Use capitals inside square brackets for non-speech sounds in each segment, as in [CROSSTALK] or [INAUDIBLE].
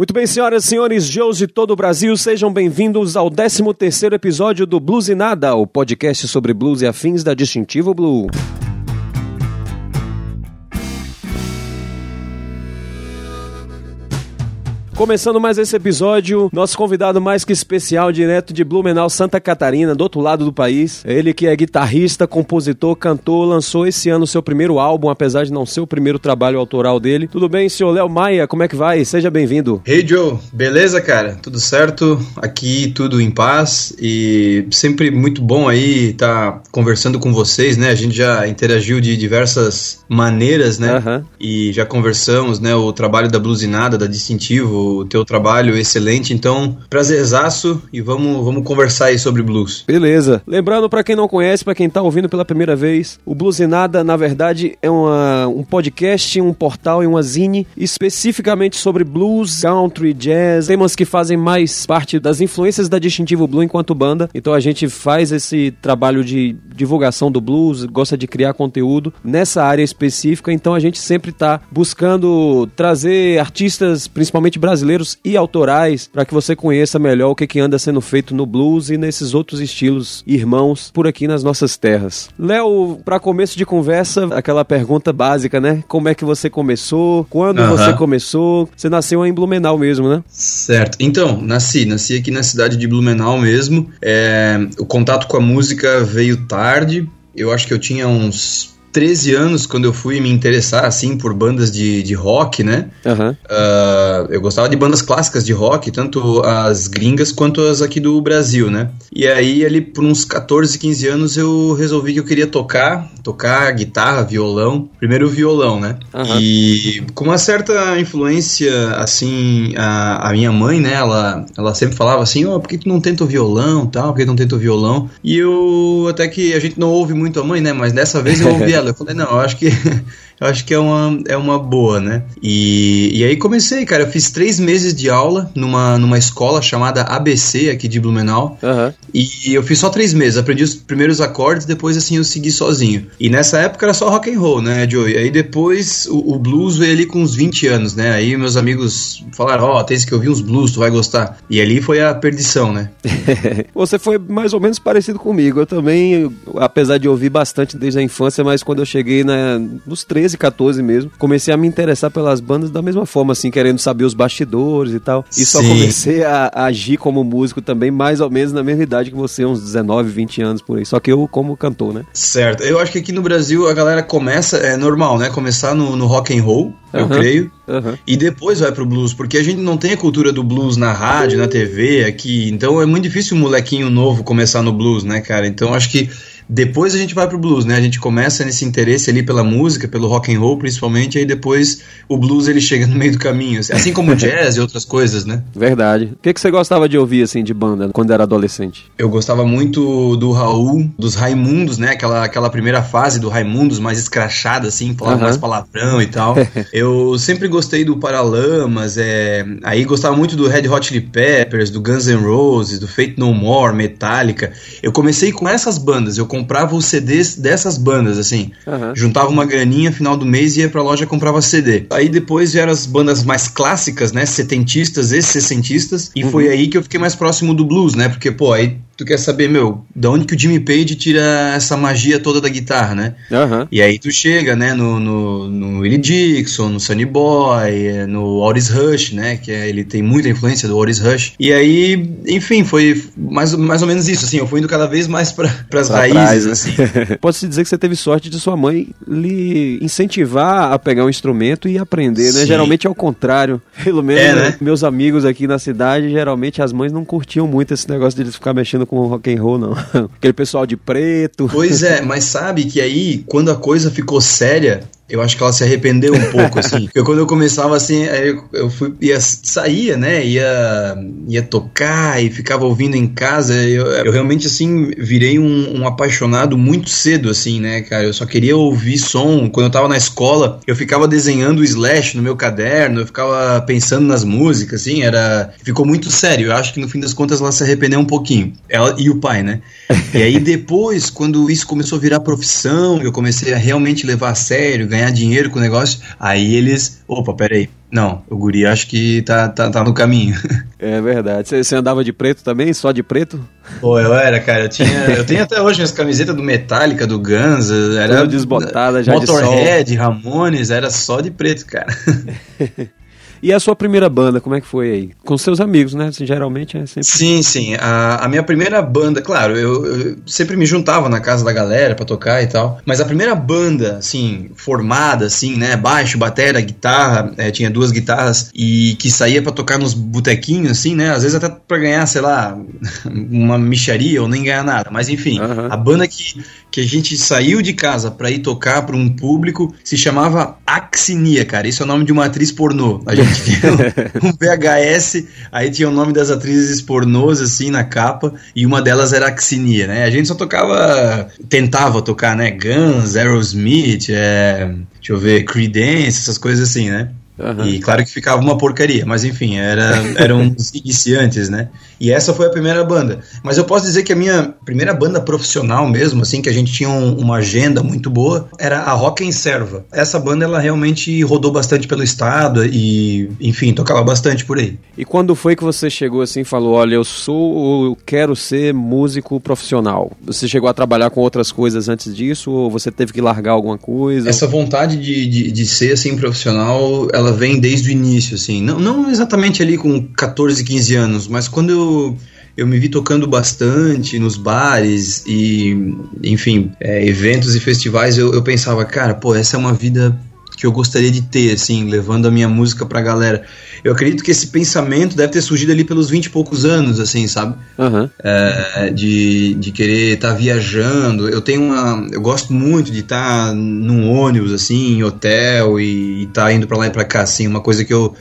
Muito bem, senhoras e senhores, Joes de todo o Brasil, sejam bem-vindos ao 13º episódio do Blues e Nada, o podcast sobre blues e afins da Distintivo Blue. Começando mais esse episódio, nosso convidado mais que especial, direto de Blumenau, Santa Catarina, do outro lado do país. Ele que é guitarrista, compositor, cantor, lançou esse ano seu primeiro álbum, apesar de não ser o primeiro trabalho autoral dele. Tudo bem, senhor Léo Maia? Como é que vai? Seja bem-vindo. Hey Joe, beleza, cara? Tudo certo? Aqui tudo em paz e sempre muito bom aí estar tá conversando com vocês, né? A gente já interagiu de diversas maneiras, né? Uhum. E já conversamos, né? O trabalho da Blusinada, da Distintivo, teu trabalho excelente. Então, prazerzaço e vamos, vamos conversar aí sobre blues. Beleza. Lembrando para quem não conhece, para quem tá ouvindo pela primeira vez, o Blues e Nada, na verdade, é uma, um podcast, um portal e uma zine especificamente sobre blues, country, jazz, temas que fazem mais parte das influências da Distintivo Blue enquanto banda. Então a gente faz esse trabalho de divulgação do blues, gosta de criar conteúdo nessa área específica, então a gente sempre tá buscando trazer artistas, principalmente brasileiros brasileiros e autorais para que você conheça melhor o que, que anda sendo feito no blues e nesses outros estilos irmãos por aqui nas nossas terras. Léo, para começo de conversa, aquela pergunta básica, né? Como é que você começou? Quando você começou? Você nasceu em Blumenau mesmo, né? Certo. Então, nasci, nasci aqui na cidade de Blumenau mesmo. É, o contato com a música veio tarde. Eu acho que eu tinha uns 13 anos, quando eu fui me interessar, assim, por bandas de, de rock, né? Uhum. Uh, eu gostava de bandas clássicas de rock, tanto as gringas quanto as aqui do Brasil, né? E aí, ali, por uns 14, 15 anos, eu resolvi que eu queria tocar, tocar guitarra, violão. Primeiro o violão, né? Uhum. E com uma certa influência, assim, a, a minha mãe, né? Ela, ela sempre falava assim, ó, oh, por que tu não tenta o violão, tal? Por que tu não tenta o violão? E eu, até que a gente não ouve muito a mãe, né? Mas dessa vez eu [LAUGHS] ouvi eu falei, não, eu acho que [LAUGHS] eu acho que é uma, é uma boa, né? E, e aí comecei, cara. Eu fiz três meses de aula numa, numa escola chamada ABC aqui de Blumenau. Uhum. E eu fiz só três meses. Aprendi os primeiros acordes, depois assim eu segui sozinho. E nessa época era só rock and roll, né, Joey? Aí depois o, o blues veio ali com uns 20 anos, né? Aí meus amigos falaram: Ó, oh, tem que ouvir uns blues, tu vai gostar. E ali foi a perdição, né? [LAUGHS] Você foi mais ou menos parecido comigo. Eu também, apesar de ouvir bastante desde a infância, mas quando eu cheguei na, nos 13, 14 mesmo, comecei a me interessar pelas bandas da mesma forma, assim, querendo saber os bastidores e tal. E Sim. só comecei a, a, agir como músico também, mais ou menos na mesma idade que você, uns 19, 20 anos por aí. Só que eu como cantor, né? Certo. Eu acho que aqui no Brasil a galera começa, é normal, né? Começar no, no rock and roll, eu creio. E depois vai pro blues, porque a gente não tem a cultura do blues na rádio, na TV, aqui. Então é muito difícil um molequinho novo começar no blues, né, cara? Então acho que depois a gente vai pro blues, né? A gente começa nesse interesse ali pela música, pelo rock and roll principalmente, aí depois o blues ele chega no meio do caminho, assim como o [LAUGHS] jazz e outras coisas, né? Verdade. O que, que você gostava de ouvir assim de banda quando era adolescente? Eu gostava muito do Raul, dos Raimundos, né? Aquela, aquela primeira fase do Raimundos mais escrachada assim, falava uh -huh. mais palavrão e tal. [LAUGHS] eu sempre gostei do Paralamas, é... aí gostava muito do Red Hot Chili Peppers, do Guns N' Roses, do Fate No More, Metallica. Eu comecei com essas bandas, eu comprava os CDs dessas bandas, assim. Uhum. Juntava uma graninha final do mês e ia pra loja e comprava CD. Aí depois vieram as bandas mais clássicas, né? Setentistas e sessentistas. E uhum. foi aí que eu fiquei mais próximo do blues, né? Porque, pô, aí tu quer saber, meu, da onde que o Jimmy Page tira essa magia toda da guitarra, né? Uhum. E aí tu chega, né, no, no, no Willie Dixon, no Sunny Boy, no Otis Rush, né, que é, ele tem muita influência do Otis Rush. E aí, enfim, foi mais, mais ou menos isso, assim, eu fui indo cada vez mais para as raízes, trás, né? assim. [LAUGHS] Posso dizer que você teve sorte de sua mãe lhe incentivar a pegar um instrumento e aprender, né? Sim. Geralmente é o contrário. [LAUGHS] Pelo menos é, né? meus amigos aqui na cidade, geralmente as mães não curtiam muito esse negócio de eles ficar mexendo com rock and roll, não. [LAUGHS] Aquele pessoal de preto. Pois é, mas sabe que aí, quando a coisa ficou séria, eu acho que ela se arrependeu um pouco, [LAUGHS] assim. Porque quando eu começava assim, eu fui, ia, saía, né? Ia, ia tocar e ficava ouvindo em casa. Eu, eu realmente, assim, virei um, um, apaixonado muito cedo, assim, né, cara? Eu só queria ouvir som. Quando eu tava na escola, eu ficava desenhando o Slash no meu caderno, eu ficava pensando nas músicas, assim, era. Ficou muito sério. Eu acho que no fim das contas ela se arrependeu um pouquinho. Ela e o pai, né? E aí depois, quando isso começou a virar profissão, eu comecei a realmente levar a sério, ganhar ganhar dinheiro com o negócio. Aí eles, opa, peraí, não, o guri acho que tá, tá, tá no caminho. [LAUGHS] É verdade. Você andava de preto também? Só de preto? Pô, eu era, cara. Eu, tinha, eu tenho até hoje as camisetas do Metallica, do Guns. Era Tudo desbotada já Motorhead, de sol. Ramones, era só de preto, cara. [LAUGHS] E a sua primeira banda, como é que foi aí? Com seus amigos, né? Assim, geralmente é sempre. Sim, sim. A, a minha primeira banda, claro, eu, eu, sempre me juntava na casa da galera pra tocar e tal. Mas a primeira banda, assim, formada, assim, né? Baixo, batera, guitarra, é, tinha duas guitarras e que saía pra tocar nos botequinhos, assim, né? Às vezes até pra ganhar, sei lá, [LAUGHS] uma micharia ou nem ganhar nada. Mas enfim, uhum. a banda que, que a gente saiu de casa pra ir tocar pra um público se chamava Axinia, cara. Isso é o nome de uma atriz pornô. A gente [LAUGHS] tinha um VHS, aí tinha o nome das atrizes pornôs, assim, na capa, e uma delas era Axinia, né? A gente só tocava, tentava tocar, né? Guns, Aerosmith, é, deixa eu ver, Creedence, essas coisas assim, né? Uhum. E claro que ficava uma porcaria, mas enfim, era, eram [LAUGHS] os iniciantes, né? E essa foi a primeira banda. Mas eu posso dizer que a minha primeira banda profissional mesmo, assim, que a gente tinha um, uma agenda muito boa, era a Rock em Serva. Essa banda, ela realmente rodou bastante pelo estado e, enfim, tocava bastante por aí. E quando foi que você chegou assim e falou, olha, eu sou, eu quero ser músico profissional? Você chegou a trabalhar com outras coisas antes disso ou você teve que largar alguma coisa? Essa vontade de, de, de ser, assim, profissional, ela ela vem desde o início, assim. Não, não exatamente ali com 14, 15 anos, mas quando eu, eu me vi tocando bastante nos bares e, enfim, é, eventos e festivais, eu, eu pensava, cara, pô, essa é uma vida que eu gostaria de ter, assim, levando a minha música pra galera. Eu acredito que esse pensamento deve ter surgido ali pelos 20 e poucos anos, assim, sabe? Uhum. É, de, de querer estar tá viajando. Eu tenho uma. Eu gosto muito de estar tá num ônibus, assim, em hotel e estar tá indo pra lá e pra cá, assim, uma coisa que eu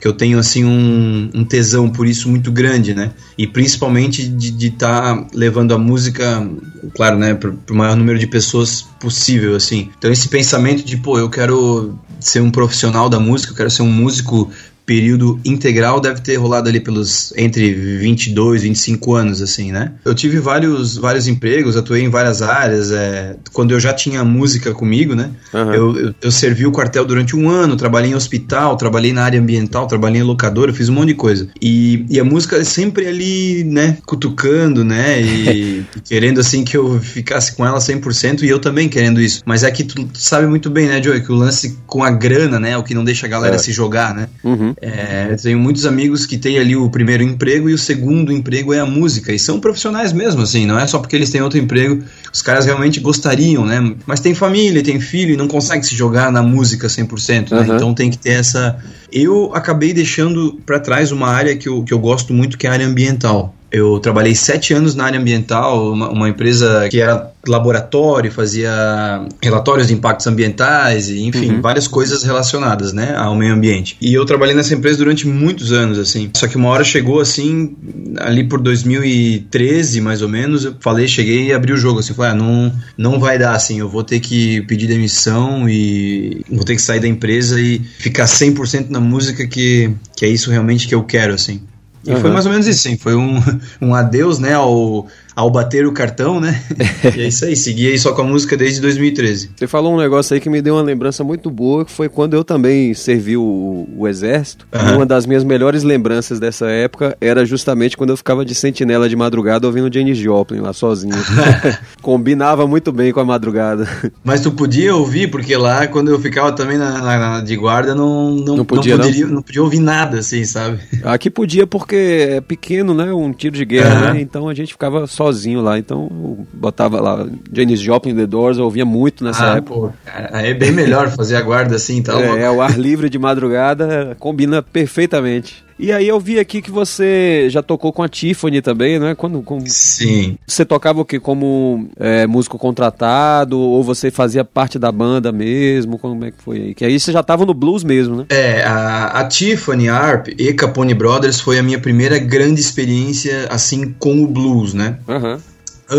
que eu tenho assim um, um, tesão por isso muito grande, né? E principalmente de estar tá levando a música, claro, né, para o maior número de pessoas possível, assim. Então esse pensamento de, pô, eu quero ser um profissional da música, eu quero ser um músico período integral deve ter rolado ali pelos entre 22, 25 anos, assim, né? Eu tive vários, vários empregos, atuei em várias áreas. É, quando eu já tinha música comigo, né? Uhum. Eu, eu, eu, servi o quartel durante um ano, trabalhei em hospital, trabalhei na área ambiental, trabalhei em locadora, fiz um monte de coisa. E, e a música é sempre ali, né? Cutucando, né? E, [LAUGHS] querendo, assim, que eu ficasse com ela 100% e eu também querendo isso. Mas é que tu, tu sabe muito bem, né, Joey, que o lance com a grana, né? É o que não deixa a galera é. se jogar, né? Uhum. É, tenho muitos amigos que têm ali o primeiro emprego e o segundo emprego é a música. E são profissionais mesmo, assim, não é só porque eles têm outro emprego. Os caras realmente gostariam, né? Mas tem família, tem filho e não consegue se jogar na música 100%, né? Uhum. Então tem que ter essa. Eu acabei deixando para trás uma área que eu, que eu gosto muito, que é a área ambiental. Eu trabalhei sete anos na área ambiental, uma, uma, empresa que era laboratório, fazia relatórios de impactos ambientais, e, enfim, uhum. várias coisas relacionadas, né, ao meio ambiente. E eu trabalhei nessa empresa durante muitos anos, assim. Só que uma hora chegou, assim, ali por 2013, mais ou menos, eu falei, cheguei e abri o jogo, assim, falei, ah, não, não vai dar, assim, eu vou ter que pedir demissão e vou ter que sair da empresa e ficar 100% na música que, que é isso realmente que eu quero, assim. E uhum. foi mais ou menos isso, sim. Foi um, [LAUGHS] um adeus, né, ao, ao bater o cartão, né? [LAUGHS] e é isso aí, segui aí só com a música desde 2013. Você falou um negócio aí que me deu uma lembrança muito boa, que foi quando eu também servi o, o exército. Uhum. Uma das minhas melhores lembranças dessa época era justamente quando eu ficava de sentinela de madrugada ouvindo Janis Joplin lá sozinho. [LAUGHS] Combinava muito bem com a madrugada. Mas tu podia ouvir, porque lá quando eu ficava também na, na, na de guarda não, não, não, podia, não, poderia, não? não podia ouvir nada, assim, sabe? Aqui podia porque é pequeno, né? Um tiro de guerra, uhum. né? Então a gente ficava sozinho lá. Então botava lá Janis Joplin, The Doors, eu ouvia muito nessa ah, época. Pô, é bem melhor fazer a guarda assim e tal. É, é, o ar livre de madrugada combina perfeitamente. E aí eu vi aqui que você já tocou com a Tiffany também, né? Quando, com... Sim. Você tocava o quê? Como é, músico contratado? Ou você fazia parte da banda mesmo? Como é que foi aí? Que aí você já tava no blues mesmo, né? É, a, a Tiffany Arp e Capone Brothers foi a minha primeira grande experiência, assim, com o blues, né? Aham. Uhum.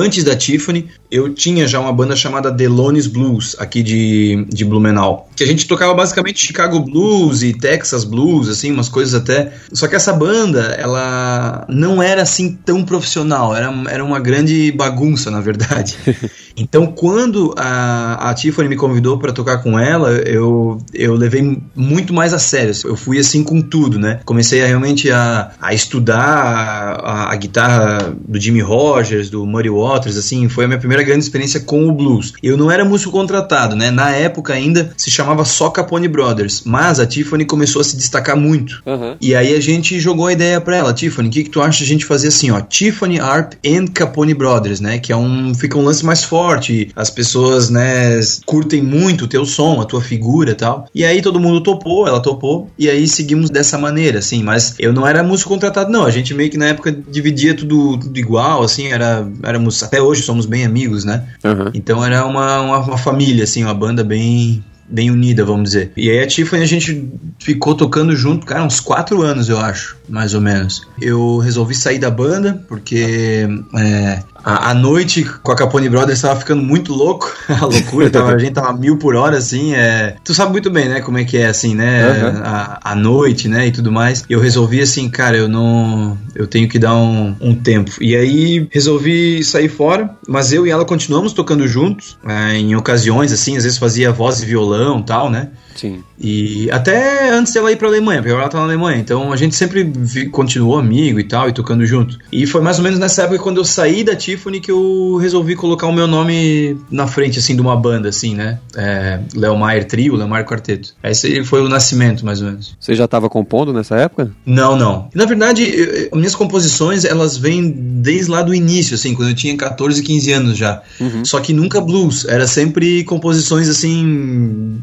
antes da Tiffany, eu tinha já uma banda chamada Delones Blues, aqui de, de Blumenau. Que a gente tocava basicamente Chicago Blues e Texas Blues, assim, umas coisas até. Só que essa banda, ela não era assim tão profissional, era, era uma grande bagunça, na verdade. [LAUGHS] Então, quando a, a Tiffany me convidou para tocar com ela, eu, eu levei muito mais a sério. Eu fui assim com tudo, né? Comecei a, realmente a, a estudar a, a, guitarra do Jimmy Rogers, do Muddy Waters, assim, foi a minha primeira grande experiência com o blues. Eu não era músico contratado, né? Na época ainda se chamava só Capone Brothers, mas a Tiffany começou a se destacar muito. Uhum. E aí a gente jogou a ideia para ela, Tiffany, o que, que tu acha a gente fazer assim, ó, Tiffany Harp and Capone Brothers, né? Que é um fica um lance mais forte, as pessoas, né, curtem muito o teu som, a tua figura, e tal. E aí todo mundo topou, ela topou, e aí seguimos dessa maneira, assim, mas eu não era músico contratado não, a gente meio que na época dividia tudo, tudo igual, assim, era éramos até hoje somos bem amigos, né? Uhum. Então era uma, uma, uma família, assim, uma banda bem bem unida, vamos dizer. E aí a Tiffany a gente ficou tocando junto, cara, uns quatro anos, eu acho, mais ou menos. Eu resolvi sair da banda porque é, a, a, noite com a Capone Brothers estava ficando muito louco, [LAUGHS] a loucura, tava, a gente tava mil por hora, assim, é... Tu sabe muito bem, né, como é que é, assim, né, uhum. a, a noite, né, e tudo mais. Eu resolvi, assim, cara, eu não... Eu tenho que dar um, um tempo. E aí, resolvi sair fora, mas eu e ela continuamos tocando juntos, é, em ocasiões, assim, às vezes fazia voz e violão tal, né. Sim. E até antes dela ir pra Alemanha, porque ela tá na Alemanha. Então a gente sempre continuou amigo e tal, e tocando junto. E foi mais ou menos nessa época quando eu saí da Tiffany que eu resolvi colocar o meu nome na frente, assim, de uma banda, assim, né? É, Léo Maier Trio, Léo Maier Quarteto. Esse foi o nascimento, mais ou menos. Você já estava compondo nessa época? Não, não. Na verdade, eu, minhas composições, elas vêm desde lá do início, assim, quando eu tinha 14, 15 anos já. Uhum. Só que nunca blues. Era sempre composições, assim.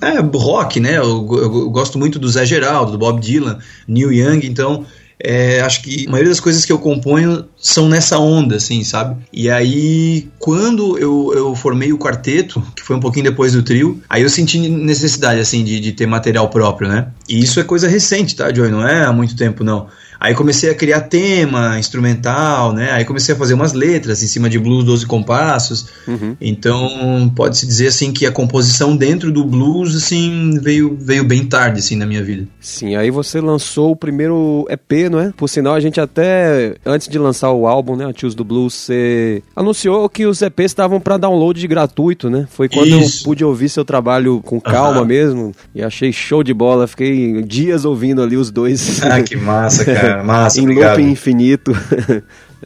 É, rock, né? Eu, eu, eu, gosto muito do Zé Geraldo, do Bob Dylan, Neil Young, então é, acho que a maioria das coisas que eu componho são nessa onda, assim, sabe? E aí, quando eu, eu formei o quarteto, que foi um pouquinho depois do trio, aí eu senti necessidade, assim, de, de ter material próprio, né? E isso é coisa recente, tá, Joy? Não é há muito tempo, não. Aí comecei a criar tema instrumental, né? Aí comecei a fazer umas letras em cima de blues 12 compassos. Uhum. Então, pode-se dizer assim que a composição dentro do blues assim veio veio bem tarde assim na minha vida. Sim, aí você lançou o primeiro EP, não é? Por sinal, a gente até antes de lançar o álbum, né, a Tios do Blues, você anunciou que os EPs estavam para download gratuito, né? Foi quando Isso. eu pude ouvir seu trabalho com calma uhum. mesmo e achei show de bola. Fiquei dias ouvindo ali os dois. Ah, que massa, [LAUGHS] cara. Massa, em obrigado. loop infinito. [LAUGHS]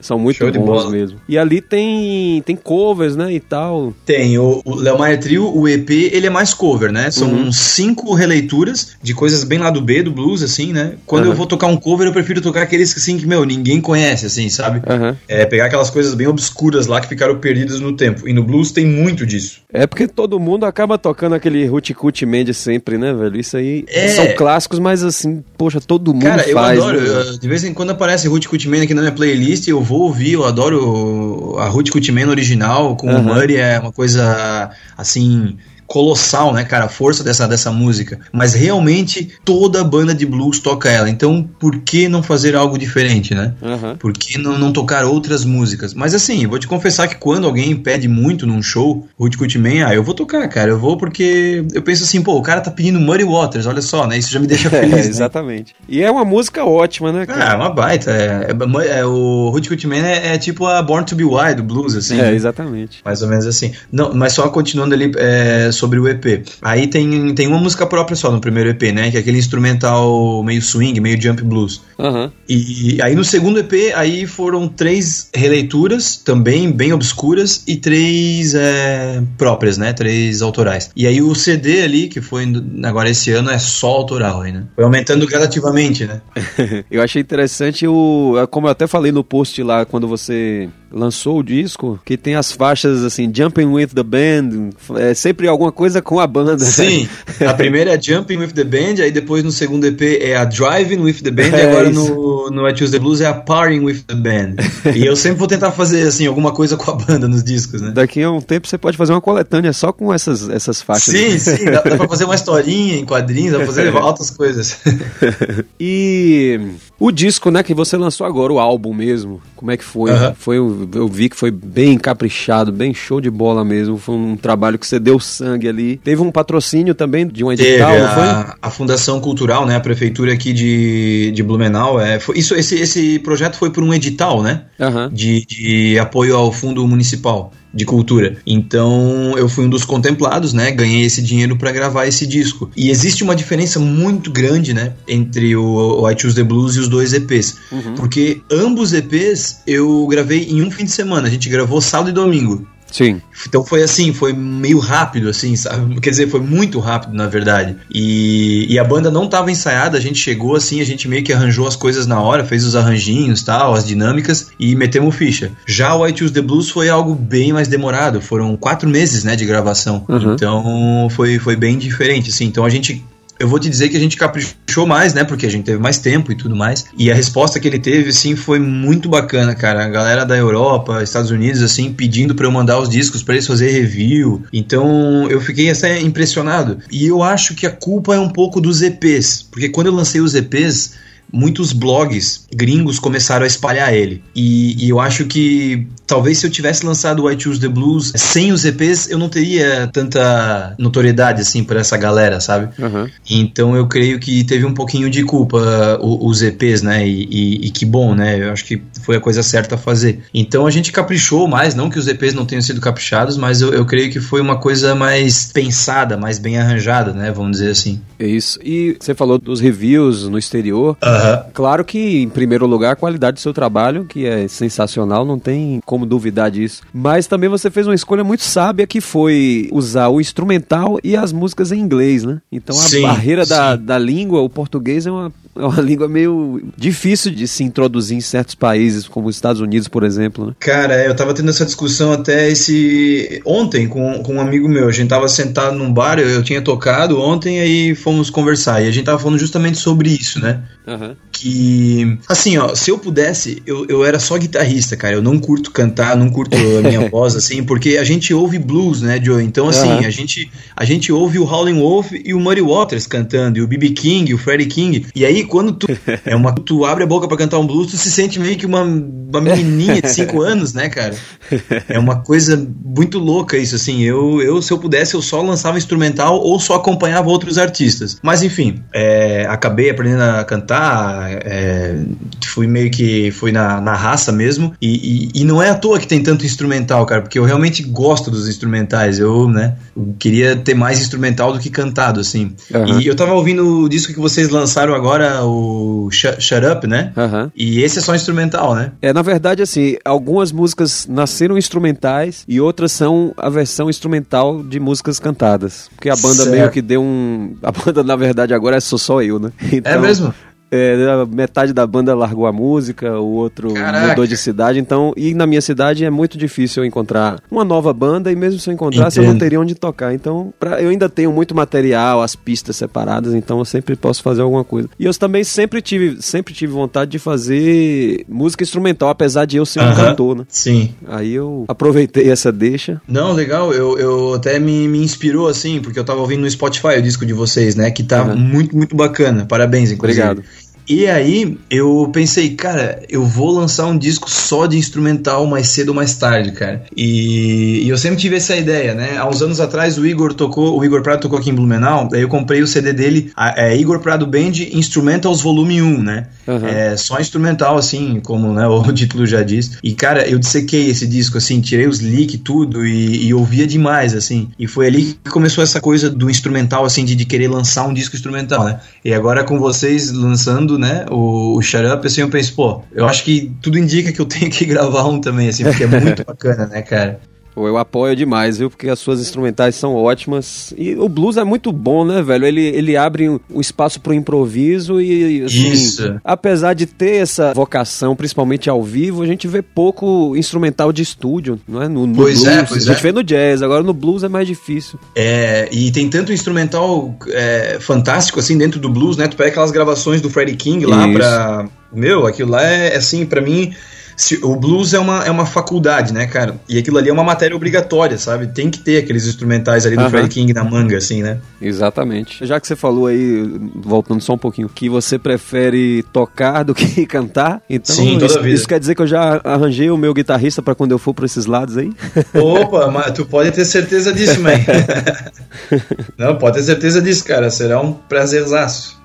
São muito Show bons mesmo. E ali tem, tem covers, né, e tal. Tem. O, o Léo Maia Trio, o EP, ele é mais cover, né? São uhum. cinco releituras de coisas bem lá do B, do blues, assim, né? Quando uhum. eu vou tocar um cover, eu prefiro tocar aqueles assim que, meu, ninguém conhece, assim, sabe? Uhum. É, pegar aquelas coisas bem obscuras lá que ficaram perdidas no tempo. E no blues tem muito disso. É porque todo mundo acaba tocando aquele Hootie Mendes sempre, né, velho? Isso aí é... são clássicos, mas assim, poxa, todo mundo Cara, faz. Cara, eu adoro. Né? De vez em quando aparece Hootie Mendes aqui na minha playlist, eu vou ouvir, eu adoro a Ruth Kutman original com o Murray, é uma coisa assim colossal, né, cara, a força dessa, dessa música. Mas realmente toda banda de blues toca ela. Então, por que não fazer algo diferente, né? Uhum. Por que não, não tocar outras músicas? Mas assim, vou te confessar que quando alguém pede muito num show, Ruth Kutman, ah, eu vou tocar, cara. Eu vou porque eu penso assim, pô, o cara tá pedindo Muddy Waters, olha só, né? Isso já me deixa [LAUGHS] feliz. É, né? exatamente. E é uma música ótima, né, cara? Ah, é uma baita. É, é, é o Ruth Kutman é, é, tipo a Born to Be Wild, do blues, assim. É, né? exatamente. Mais ou menos assim. Não, mas só continuando ali, é, sobre o EP. Aí tem, tem uma música própria só no primeiro EP, né? Que é aquele instrumental meio swing, meio jump blues. Uhum. E aí no segundo EP, aí foram três releituras, também bem obscuras, e três é, próprias, né? Três autorais. E aí o CD ali, que foi agora esse ano, é só autoral aí, né? Foi aumentando gradativamente, né? [LAUGHS] eu achei interessante o. Como eu até falei no post lá, quando você lançou o disco, que tem as faixas assim, Jumping with the Band, é sempre alguma coisa com a banda. Sim, [LAUGHS] a primeira é Jumping with the Band, aí depois no segundo EP é a Driving with the Band, é e agora no, no I Choose the Blues é a Partying with the Band. [LAUGHS] e eu sempre vou tentar fazer assim, alguma coisa com a banda nos discos, né? Daqui a um tempo você pode fazer uma coletânea só com essas, essas faixas. Sim, sim, dá, dá pra fazer uma [LAUGHS] historinha em quadrinhos, dá pra fazer altas coisas. e o disco, né, que você lançou agora, o álbum mesmo, como é que foi? Uh -huh. Foi eu vi que foi bem caprichado, bem show de bola mesmo. Foi um trabalho que você deu sangue ali. Teve um patrocínio também de um edital, Teve não foi? a, a Fundação Cultural, né? A prefeitura aqui de, de Blumenau. É, foi, isso, esse, esse projeto foi por um edital, né? Aham. de, de apoio ao Fundo Municipal de Cultura. Então eu fui um dos contemplados, né? Ganhei esse dinheiro para gravar esse disco. E existe uma diferença muito grande, né? Entre o, o I Choose the Blues e os dois EPs. Porque ambos EPs eu gravei em um fim de semana. A gente gravou sábado e domingo. Sim. Então foi assim, foi meio rápido, assim, sabe? Quer dizer, foi muito rápido, na verdade. E, e a banda não estava ensaiada, a gente chegou assim, a gente meio que arranjou as coisas na hora, fez os arranjinhos tal, as dinâmicas e metemos ficha. Já o I Choose the Blues foi algo bem mais demorado, foram quatro meses, né, de gravação. Uhum. Então foi, foi bem diferente, assim. Então a gente eu vou te dizer que a gente caprichou mais, né? Porque a gente teve mais tempo e tudo mais. E a resposta que ele teve, assim, foi muito bacana, cara. A galera da Europa, Estados Unidos, assim, pedindo para eu mandar os discos para eles fazer review. Então eu fiquei até impressionado. E eu acho que a culpa é um pouco dos EPs. Porque quando eu lancei os EPs, muitos blogs gringos começaram a espalhar ele. E, e eu acho que talvez se eu tivesse lançado o I Choose the Blues sem os EPs, eu não teria tanta notoriedade assim por essa galera, sabe? Aham. Então eu creio que teve um pouquinho de culpa os EPs, né? E, e- e que bom, né? Eu acho que foi a coisa certa a fazer. Então a gente caprichou mais, não que os EPs não tenham sido caprichados, mas eu, eu creio que foi uma coisa mais pensada, mais bem arranjada, né? Vamos dizer assim. É isso. E você falou dos reviews no exterior. Aham. Claro que, em primeiro lugar, a qualidade do seu trabalho, que é sensacional, não tem como duvidar disso. Mas também você fez uma escolha muito sábia, que foi usar o instrumental e as músicas em inglês, né? Então a Sim, barreira da, sim. da língua, o português é uma, é uma [LAUGHS] língua meio difícil de se introduzir em certos países, como os Estados Unidos, por exemplo, né? Cara, eu tava tendo essa discussão até esse. ontem com, com um amigo meu. A gente tava sentado num bar, eu, eu tinha tocado ontem, aí fomos conversar. E a gente tava falando justamente sobre isso, né? que assim, ó, se eu pudesse, eu, eu era só guitarrista, cara. Eu não curto cantar, não curto a minha [LAUGHS] voz assim, porque a gente ouve blues, né, Joe? Então assim, Aham. a gente a gente ouve o Howlin' Wolf e o Muddy Waters cantando, e o BB King, o Freddie King. E aí quando tu [LAUGHS] é uma tu abre a boca pra cantar um blues, tu se sente meio que uma, uma menininha de 5 [LAUGHS] anos, né, cara? É uma coisa muito louca isso, assim. Eu, eu, se eu pudesse, eu só lançava instrumental ou só acompanhava outros artistas. Mas enfim, é, acabei aprendendo a cantar, é, fui meio que fui na, na raça mesmo. E, e, e não é à toa que tem tanto instrumental, cara, porque eu realmente gosto dos instrumentais. Eu, né, eu queria ter mais instrumental do que cantado, assim. Aham. E eu tava ouvindo o disco que vocês lançaram agora, o Shut, Shut Up, né? E esse é só instrumental, né? É, na verdade, assim, algumas músicas nasceram instrumentais e outras são a versão instrumental de músicas cantadas. Porque a banda Certo. meio que deu um. [LAUGHS] A banda, na verdade, agora é só, só eu, né? É mesmo? É, a metade da banda largou a música, o outro Caraca. mudou de cidade, então, e na minha cidade é muito difícil eu encontrar uma nova banda, e mesmo se eu encontrasse, eu não Entendo. teria onde tocar. Então, pra- eu ainda tenho muito material, as pistas separadas, então eu sempre posso fazer alguma coisa. E eu também sempre tive, sempre tive vontade de fazer música instrumental, apesar de eu ser um Aham. cantor, né? Sim. Aí eu aproveitei essa deixa. Não, legal, eu, eu até me, me inspirou assim, porque eu tava ouvindo no Spotify o disco de vocês, né? Que tá Uhum. muito, muito bacana. Parabéns, inclusive. Obrigado. E aí eu pensei, cara, eu vou lançar um disco só de instrumental mais cedo ou mais tarde, cara. E, e eu sempre tive essa ideia, né? Há uns anos atrás o Igor tocou, o Igor Prado tocou aqui em Blumenau, daí eu comprei o CD dele, a- é Igor Prado Band Instrumentals Volume 1, né? Uhum. É só instrumental, assim, como né, [LAUGHS] o título já diz. E, cara, eu dissequei esse disco, assim, tirei os leaks e tudo e, e ouvia demais, assim. E foi ali que começou essa coisa do instrumental, assim, de, de querer lançar um disco instrumental, né? E agora com vocês lançando, né, o, o Shut Up, assim, eu penso, pô, eu acho que tudo indica que eu tenho que [LAUGHS] gravar um também, assim, porque é muito [LAUGHS] bacana, né, cara? Pô, Eu apoio demais, viu? Porque as suas instrumentais são ótimas. E o blues é muito bom, né, velho? Ele, ele abre um, espaço pro improviso e, assim, Isso. apesar de ter essa vocação, principalmente ao vivo, a gente vê pouco instrumental de estúdio, não é? No, no Pois blues. é, pois a gente é. vê no jazz, agora no blues é mais difícil. É, e tem tanto instrumental é, fantástico assim dentro do blues, né? Tu pega aquelas gravações do Freddie King lá Isso. pra. Meu, aquilo lá é assim, pra mim. Se, o blues é uma, é uma faculdade, né, cara? E aquilo ali é uma matéria obrigatória, sabe? Tem que ter aqueles instrumentais ali do. Freddie King na manga, assim, né? Exatamente. Já que você falou aí, voltando só um pouquinho, que você prefere tocar do que [LAUGHS] cantar, então Sim, toda isso, vida. isso quer dizer que eu já arranjei o meu guitarrista para quando eu for para esses lados aí? Opa, mas tu pode ter certeza disso, mãe. [LAUGHS] Não, pode ter certeza disso, cara. Será um prazerzaço.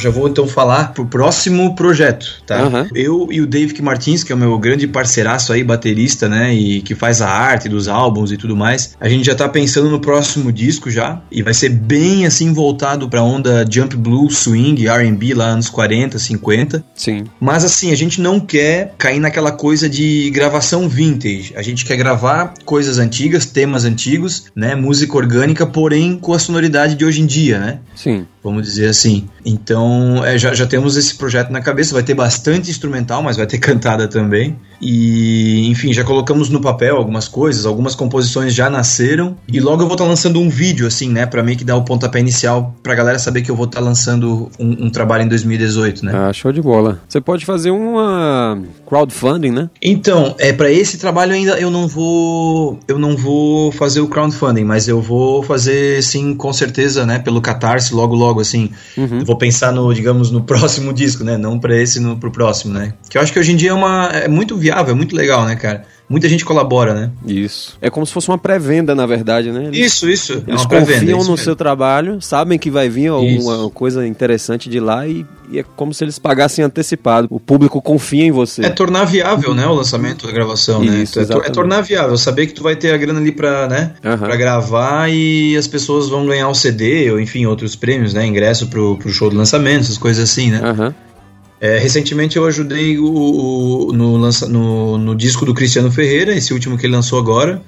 Já vou então falar pro próximo projeto, tá? Uhum. Eu e o Dave Martins, que é o meu grande parceiraço aí, baterista, né? E que faz a arte dos álbuns e tudo mais. A gente já tá pensando no próximo disco já. E vai ser bem assim voltado pra onda jump blues, swing, RB lá anos 40, 50. Sim. Mas assim, a gente não quer cair naquela coisa de gravação vintage. A gente quer gravar coisas antigas, temas antigos, né? Música orgânica, porém com a sonoridade de hoje em dia, né? Sim. Vamos dizer assim. Então, é, já, já temos esse projeto na cabeça. Vai ter bastante instrumental, mas vai ter [LAUGHS] cantada também. E, enfim, já colocamos no papel algumas coisas, algumas composições já nasceram. E logo eu vou estar tá lançando um vídeo, assim, né? Pra mim que dá o pontapé inicial pra galera saber que eu vou estar tá lançando um, um, trabalho em 2018, né? Ah, show de bola. Você pode fazer uma crowdfunding, né? Então, é para esse trabalho ainda eu não vou. Eu não vou fazer o crowdfunding, mas eu vou fazer, sim, com certeza, né? Pelo Catarse, logo, logo, assim. Uhum. Vou pensar no, digamos, no próximo [LAUGHS] disco, né? Não pra esse, no, pro próximo, né? Que eu acho que hoje em dia é uma. É muito viável, é muito legal, né, cara? Muita gente colabora, né? Isso. É como se fosse uma pré-venda, na verdade, né? Eles, isso, isso. Eles é confiam no seu trabalho, sabem que vai vir alguma isso. coisa interessante de lá e, e, é como se eles pagassem antecipado. O público confia em você. É tornar viável, né, o lançamento, a gravação, isso, né? É, é, tornar viável, saber que tu vai ter a grana ali pra, né, uhum. pra gravar e as pessoas vão ganhar o CD ou, enfim, outros prêmios, né? Ingresso pro, pro show do lançamento, essas coisas assim, né? Uhum. É, recentemente eu ajudei o, o no, lança, no, no, disco do Cristiano Ferreira, esse último que ele lançou agora.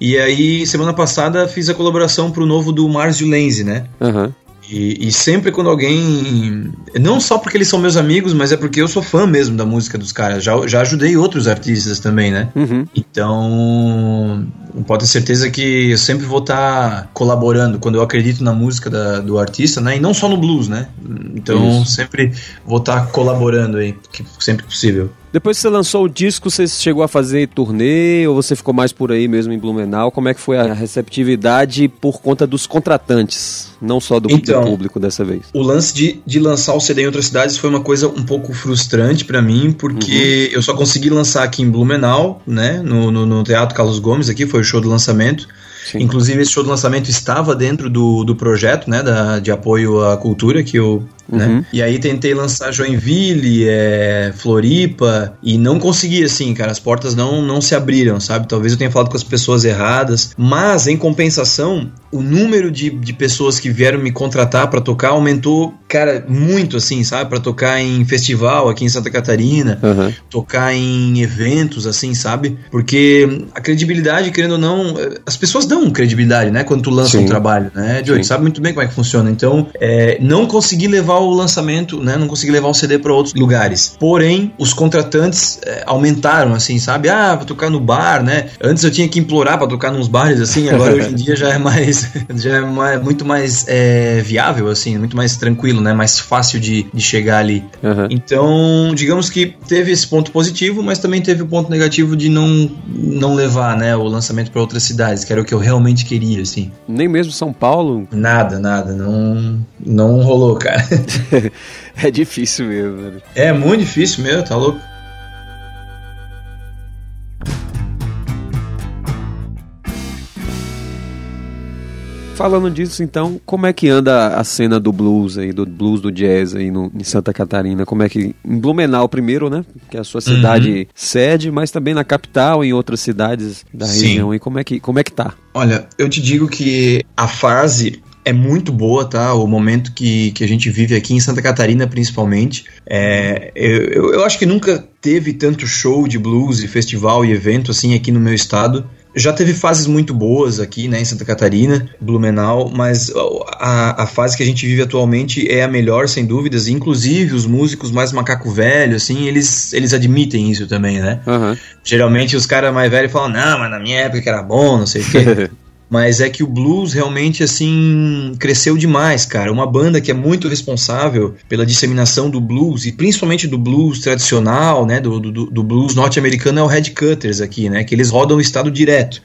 E aí, semana passada, fiz a colaboração pro novo do Márcio Lenzi, né? Uhum. E, e, sempre quando alguém. Não só porque eles são meus amigos, mas é porque eu sou fã mesmo da música dos caras. Já, já ajudei outros artistas também, né? Uhum. Então. Pode ter certeza que eu sempre vou estar tá colaborando quando eu acredito na música da, do artista, né? E não só no blues, né? Então Isso. sempre vou estar tá colaborando aí, sempre possível. Depois que você lançou o disco, você chegou a fazer turnê ou você ficou mais por aí mesmo em Blumenau? Como é que foi a receptividade por conta dos contratantes, não só do, então, do público dessa vez? O lance de, de lançar o CD em outras cidades foi uma coisa um pouco frustrante para mim, porque uhum. eu só consegui lançar aqui em Blumenau, né, no, no, no Teatro Carlos Gomes aqui, foi o show do lançamento. Sim. Inclusive, esse show do lançamento estava dentro do, do projeto, né, da, de apoio à cultura que eu Uhum. Né? E aí tentei lançar Joinville, é, Floripa e não consegui assim, cara. As portas não, não se abriram, sabe? Talvez eu tenha falado com as pessoas erradas, mas em compensação, o número de, de pessoas que vieram me contratar para tocar aumentou, cara, muito assim, sabe? Para tocar em festival aqui em Santa Catarina, uhum. tocar em eventos, assim, sabe? Porque a credibilidade, querendo ou não, as pessoas dão credibilidade, né? Quando tu lança Sim. um trabalho, né, Joey? Sabe muito bem como é que funciona. Então, é, não consegui levar o lançamento, né? Não consegui levar o CD para outros lugares. Porém, os contratantes é, aumentaram, assim, sabe? Ah, vou tocar no bar, né? Antes eu tinha que implorar para tocar nos bares, assim. Agora hoje em dia já é mais, [LAUGHS] já é mais, muito mais é, viável, assim, muito mais tranquilo, né? Mais fácil de, de chegar ali. Uhum. Então, digamos que teve esse ponto positivo, mas também teve o ponto negativo de não, não levar, né? O lançamento para outras cidades, que era o que eu realmente queria, assim. Nem mesmo São Paulo? Nada, nada. Não, não rolou, cara. [LAUGHS] é difícil mesmo, velho. É muito difícil mesmo, tá louco? Falando disso, então, como é que anda a cena do blues aí, do blues, do jazz aí no, em Santa Catarina? Como é que. Em Blumenau primeiro, né? Que é a sua cidade Uhum. sede, mas também na capital e em outras cidades da Sim. região. E como é que, como é que tá? Olha, eu te digo que a fase é muito boa, tá? O momento que, que a gente vive aqui em Santa Catarina, principalmente. É, eu, eu, acho que nunca teve tanto show de blues e festival e evento assim aqui no meu estado. Já teve fases muito boas aqui, né, em Santa Catarina, Blumenau, mas a, a fase que a gente vive atualmente é a melhor, sem dúvidas. Inclusive, os músicos mais macaco velho, assim, eles, eles admitem isso também, né? Aham. Geralmente os caras mais velhos falam, não, mas na minha época que era bom, não sei o quê. [LAUGHS] mas é que o blues realmente assim cresceu demais, cara. Uma banda que é muito responsável pela disseminação do blues e principalmente do blues tradicional, né, do, do, do blues norte-americano é o Red Cutters aqui, né, que eles rodam o estado direto.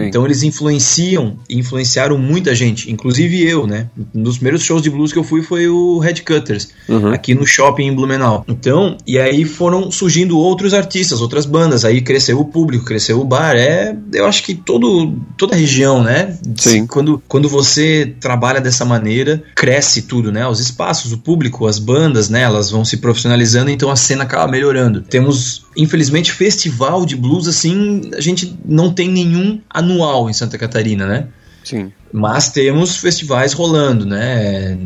Sim. Então eles influenciam e influenciaram muita gente, inclusive eu, né? Um dos primeiros shows de blues que eu fui foi o Red Cutters, uhum. aqui no shopping em Blumenau. Então, e aí foram surgindo outros artistas, outras bandas, aí cresceu o público, cresceu o bar. É, eu acho que todo, toda a região, né? Sim. Quando, quando você trabalha dessa maneira, cresce tudo, né? Os espaços, o público, as bandas, né? Elas vão se profissionalizando, então a cena acaba melhorando. Temos, infelizmente, festival de blues, assim, a gente não tem nenhum anual em Santa Catarina, né? Sim. Mas temos festivais rolando, né?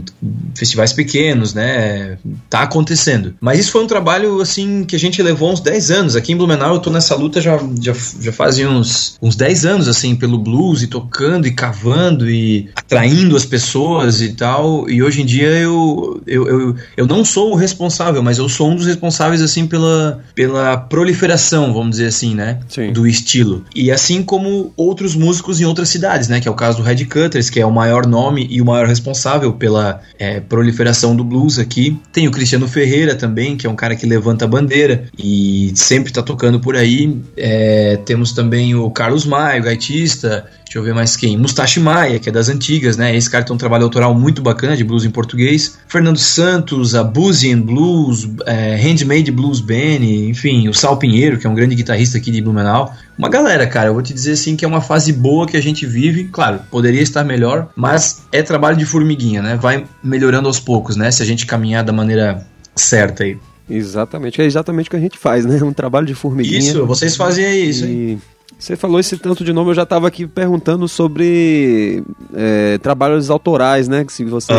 Festivais pequenos, né? Tá acontecendo. Mas isso foi um trabalho, assim, que a gente levou uns 10 anos. Aqui em Blumenau eu tô nessa luta já, já, já fazem uns, uns 10 anos, assim, pelo blues e tocando e cavando e atraindo as pessoas e tal. E hoje em dia eu, eu, eu, eu não sou o responsável, mas eu sou um dos responsáveis, assim, pela, pela proliferação, vamos dizer assim, né? Sim. Do estilo. E assim como outros músicos em outras cidades, né? Que é o caso do Red Cutters, que é o maior nome e o maior responsável pela é, proliferação do blues aqui. Tem o Cristiano Ferreira também, que é um cara que levanta a bandeira e sempre está tocando por aí. É, temos também o Carlos Maio, gaitista. Deixa eu ver mais quem. Mustache Maia, que é das antigas, né? Esse cara tem um trabalho autoral muito bacana de blues em português. Fernando Santos, a Buzian Blues, é, Handmade Blues Band, enfim, o Sal Pinheiro, que é um grande guitarrista aqui de Blumenau. Uma galera, cara, eu vou te dizer assim que é uma fase boa que a gente vive. Claro, poderia estar melhor, mas é trabalho de formiguinha, né? Vai melhorando aos poucos, né? Se a gente caminhar da maneira certa aí. Exatamente, é exatamente o que a gente faz, né? [LAUGHS] Um trabalho de formiguinha. Isso, vocês fazem isso, e... Você falou esse tanto de nome, eu já estava aqui perguntando sobre é, trabalhos autorais, né? Se você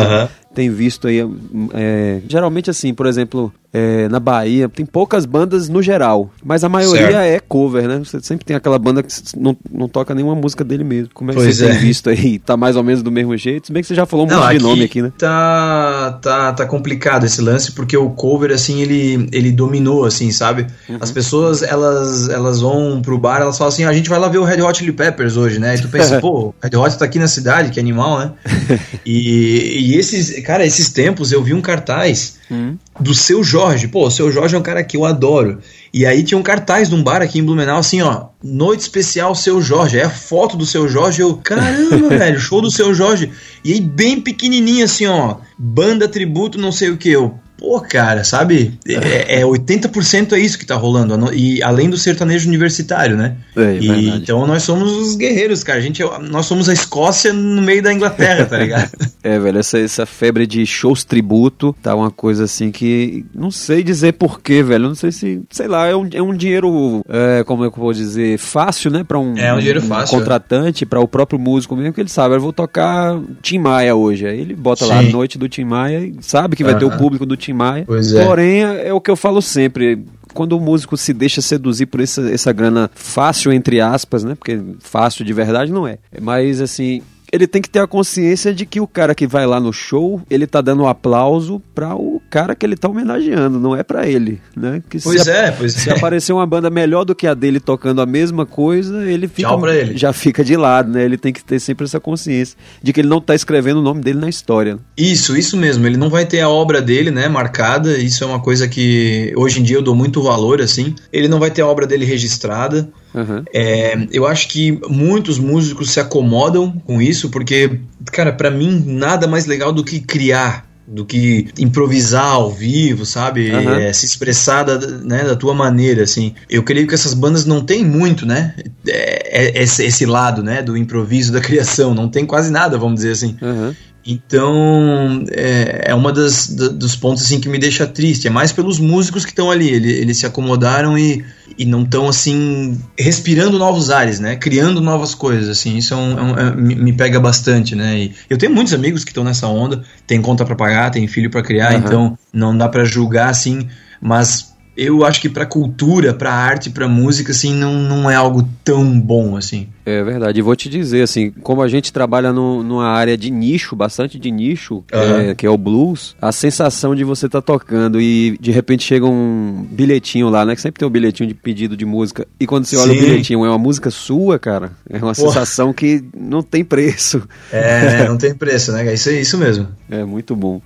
tem visto aí. É, geralmente, assim, por exemplo, é, na Bahia, tem poucas bandas no geral, mas a maioria certo. é cover, né? Você sempre tem aquela banda que não, não toca nenhuma música dele mesmo. Como é que pois você é. tem visto aí? Tá mais ou menos do mesmo jeito? Se bem que você já falou um não, monte de nome aqui, né? Tá, tá, tá complicado esse lance, porque o cover, assim, ele, ele dominou, assim, sabe? Uhum. As pessoas, elas, elas vão pro bar, elas falam assim, a gente vai lá ver o Red Hot Chili Peppers hoje, né? E tu pensa, [LAUGHS] pô, o Red Hot tá aqui na cidade, que animal, né? [LAUGHS] e, e esses, cara, esses tempos eu vi um cartaz hum. do seu Jorge. Pô, o seu Jorge é um cara que eu adoro. E aí tinha um cartaz de um bar aqui em Blumenau, assim, ó, noite especial seu Jorge. É a foto do seu Jorge. Eu, caramba, [LAUGHS] velho, show do seu Jorge. E aí, bem pequenininho, assim, ó, banda tributo, não sei o que. Eu, pô, cara, sabe? É, é 80% é isso que tá rolando. E além do sertanejo universitário, né? É, e, então nós somos os guerreiros, cara. A gente, nós somos a Escócia no meio da Inglaterra, tá ligado? [LAUGHS] é, velho, essa, essa febre de shows tributo tá uma coisa assim que não sei dizer porquê, velho. Não sei se, sei lá, é um, é um dinheiro, é, como é que eu vou dizer, fácil, né? Pra um, é um, dinheiro fácil, um contratante, para o próprio músico mesmo, que ele sabe, eu vou tocar Tim Maia hoje. Aí ele bota Sim. lá a noite do Tim Maia e sabe que vai uh -huh. ter o público do Tim Maia. Pois é. Porém, é o que eu falo sempre quando o músico se deixa seduzir por essa, essa grana fácil, entre aspas, né? Porque fácil de verdade não é. Mas, assim, ele tem que ter a consciência de que o cara que vai lá no show, ele tá dando um aplauso para o cara que ele tá homenageando, não é para ele, né? Que pois se é, pois se é. aparecer uma banda melhor do que a dele tocando a mesma coisa, ele fica ele. já fica de lado, né? Ele tem que ter sempre essa consciência de que ele não tá escrevendo o nome dele na história. Isso, isso mesmo. Ele não vai ter a obra dele, né, marcada. Isso é uma coisa que hoje em dia eu dou muito valor assim. Ele não vai ter a obra dele registrada. Uhum. É, eu acho que muitos músicos se acomodam com isso, porque, cara, para mim, nada mais legal do que criar do que improvisar ao vivo, sabe? Uhum. É, se expressar da, né, da tua maneira, assim. Eu creio que essas bandas não tem muito, né? É, é, esse, esse, lado, né? Do improviso, da [LAUGHS] criação. Não tem quase nada, vamos dizer assim. Uhum. Então, é, é uma das, da, dos pontos assim que me deixa triste. É mais pelos músicos que estão ali. Eles, eles se acomodaram e, e não estão assim respirando novos ares, né? Criando novas coisas, assim. Isso é um, é um, é, me, me, pega bastante, né? E eu tenho muitos amigos que estão nessa onda. Tem conta para pagar, tem filho para criar, uhum. então não dá para julgar assim. Mas eu acho que pra cultura, pra arte, pra música, assim, não, não é algo tão bom, assim. É verdade. E vou te dizer, assim, como a gente trabalha no, numa área de nicho, bastante de nicho, uhum. é, que é o blues, a sensação de você estar tá tocando e de repente chega um bilhetinho lá, né? Que sempre tem um bilhetinho de pedido de música. E quando você Sim. olha o bilhetinho, é uma música sua, cara. É uma Porra. sensação que não tem preço. É, [LAUGHS] não tem preço, né? Isso é isso mesmo. É muito bom.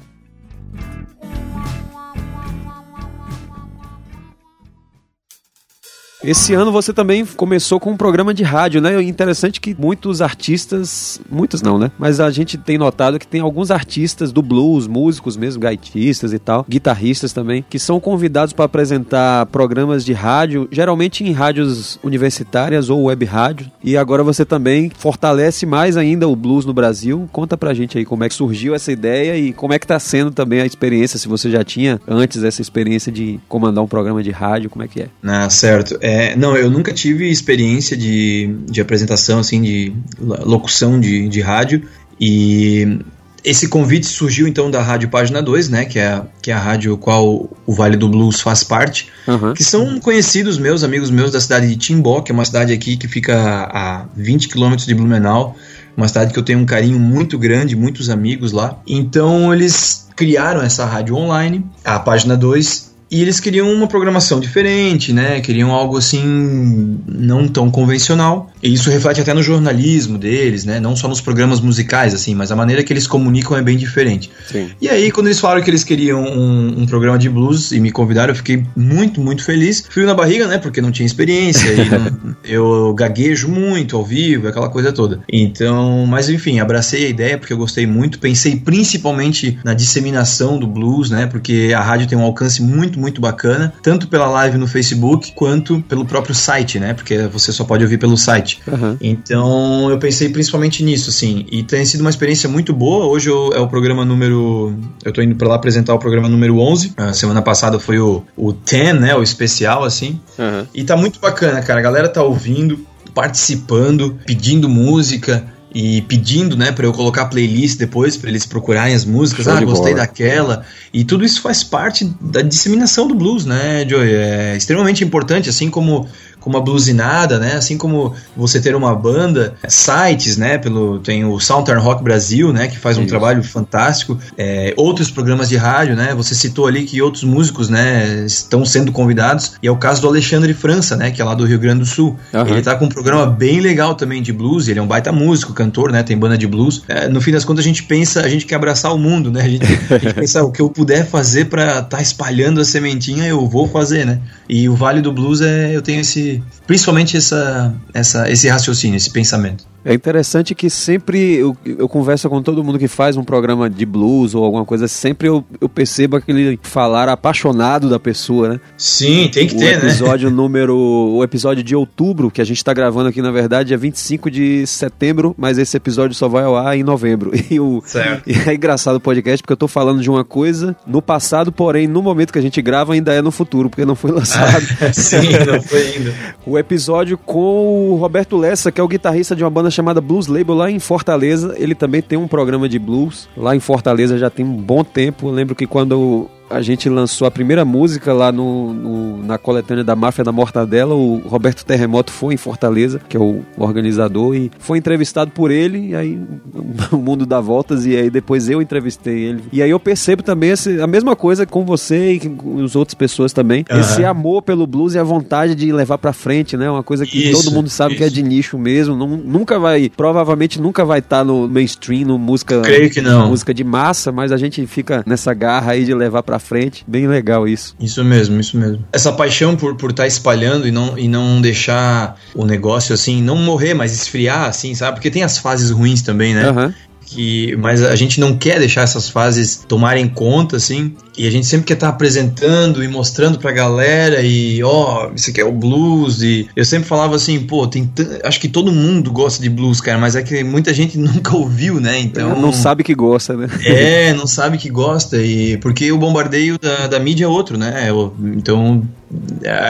Esse ano você também começou com um programa de rádio, né? Interessante que muitos artistas, muitos não, né? Mas a gente tem notado que tem alguns artistas do blues, músicos mesmo, gaitistas e tal, guitarristas também, que são convidados para apresentar programas de rádio, geralmente em rádios universitárias ou web rádio. E agora você também fortalece mais ainda o blues no Brasil. Conta pra gente aí como é que surgiu essa ideia e como é que tá sendo também a experiência, se você já tinha antes essa experiência de comandar um programa de rádio, como é que é? Ah, certo. É é, não, eu nunca tive experiência de, de apresentação, assim, de locução de, de rádio. E esse convite surgiu então da Rádio Página 2, né, que é, que é a rádio qual o Vale do Blues faz parte, uhum. que são conhecidos meus, amigos meus da cidade de Timbó, que é uma cidade aqui que fica a 20 quilômetros de Blumenau, uma cidade que eu tenho um carinho muito grande, muitos amigos lá. Então eles criaram essa rádio online, a Página 2, e eles queriam uma programação diferente, né? Queriam algo assim não tão convencional. E isso reflete até no jornalismo deles, né? Não só nos programas musicais, assim, mas a maneira que eles comunicam é bem diferente. Sim. E aí, quando eles falaram que eles queriam um, um, programa de blues e me convidaram, eu fiquei muito, muito feliz. Frio na barriga, né? Porque não tinha experiência. não, [LAUGHS] eu gaguejo muito ao vivo, aquela coisa toda. Então, mas enfim, abracei a ideia porque eu gostei muito. Pensei principalmente na disseminação do blues, né? Porque a rádio tem um alcance muito muito bacana, tanto pela live no Facebook quanto pelo próprio site, né? Porque você só pode ouvir pelo site. Uhum. Então eu pensei principalmente nisso, assim. E tem sido uma experiência muito boa. Hoje eu, é o programa número. Eu tô indo pra lá apresentar o programa número 11. A semana passada foi o, o 10, né? O especial, assim. Uhum. E tá muito bacana, cara. A galera tá ouvindo, participando, pedindo música e pedindo, né, para eu colocar playlist depois para eles procurarem as músicas. Show ah, gostei bola. daquela. E tudo isso faz parte da disseminação do blues, né, Joey? É extremamente importante, assim como como a blusinada, né? Assim como você ter uma banda, sites, né? Pelo tem o Southern Rock Brasil, né? Que faz um Isso. trabalho fantástico. É, outros programas de rádio, né? Você citou ali que outros músicos, né? Estão sendo convidados. E é o caso do Alexandre França, né? Que é lá do Rio Grande do Sul. Uhum. Ele tá com um programa bem legal também de blues. Ele é um baita músico, cantor, né? Tem banda de blues. É, no fim das contas a gente pensa, a gente quer abraçar o mundo, né? A gente, a gente [LAUGHS] pensa o que eu puder fazer para estar tá espalhando a sementinha, eu vou fazer, né? E o Vale do Blues é, eu tenho esse principalmente essa, essa, esse raciocínio, esse pensamento. É interessante que sempre eu, eu, converso com todo mundo que faz um programa de blues ou alguma coisa, sempre eu, eu percebo aquele falar apaixonado da pessoa, né? Sim, tem que o ter, episódio né? episódio [LAUGHS] número. O episódio de outubro, que a gente está gravando aqui, na verdade, é 25 de setembro, mas esse episódio só vai ao ar em novembro. [LAUGHS] E, o, certo. e é engraçado o podcast, porque eu tô falando de uma coisa no passado, porém, no momento que a gente grava, ainda é no futuro, porque não foi lançado. [LAUGHS] sim, não foi ainda. o episódio com o Roberto Lessa, que é o guitarrista de uma banda chamada Blues Label lá em Fortaleza. Ele também tem um programa de blues lá em Fortaleza já tem um bom tempo. Eu lembro que quando a gente lançou a primeira música lá no, no, na coletânea da Máfia da Mortadela. O Roberto Terremoto foi em Fortaleza, que é o organizador, e foi entrevistado por ele. E aí [LAUGHS] o mundo dá voltas, e aí depois eu entrevistei ele. E aí eu percebo também esse, a mesma coisa com você e com as outras pessoas também. Uhum. Esse amor pelo blues e a vontade de levar pra frente, né? Uma coisa que isso, todo mundo sabe isso. que é de nicho mesmo. Não, nunca vai, provavelmente nunca vai estar tá no mainstream, no música, Creio que não. música de massa, mas a gente fica nessa garra aí de levar pra frente. Bem legal isso. Isso mesmo, isso mesmo. Essa paixão por estar por tá espalhando e não, e não deixar o negócio assim, não morrer, mas esfriar, assim, sabe? Porque tem as fases ruins também, né? Uhum que mas a gente não quer deixar essas fases tomarem conta assim e a gente sempre quer estar apresentando e mostrando pra galera e ó oh, isso aqui é o blues e eu sempre falava assim pô tem acho que todo mundo gosta de blues cara mas é que muita gente [LAUGHS] nunca ouviu né então não sabe que gosta né [LAUGHS] é não sabe que gosta e porque o bombardeio da, da mídia é outro né então